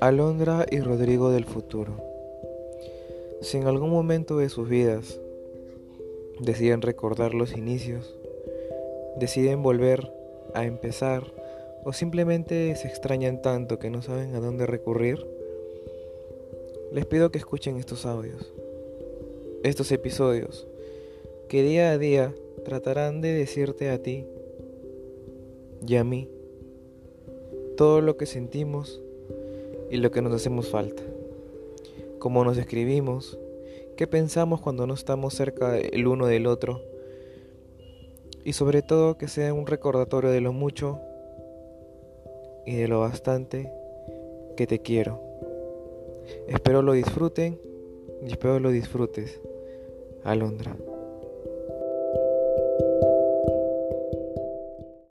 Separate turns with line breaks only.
Alondra y Rodrigo del futuro. Si en algún momento de sus vidas deciden recordar los inicios, deciden volver a empezar o simplemente se extrañan tanto que no saben a dónde recurrir, les pido que escuchen estos audios, estos episodios, que día a día tratarán de decirte a ti y a mí todo lo que sentimos y lo que nos hacemos falta. Cómo nos escribimos, qué pensamos cuando no estamos cerca el uno del otro. Y sobre todo que sea un recordatorio de lo mucho y de lo bastante que te quiero. Espero lo disfruten y espero lo disfrutes. Alondra.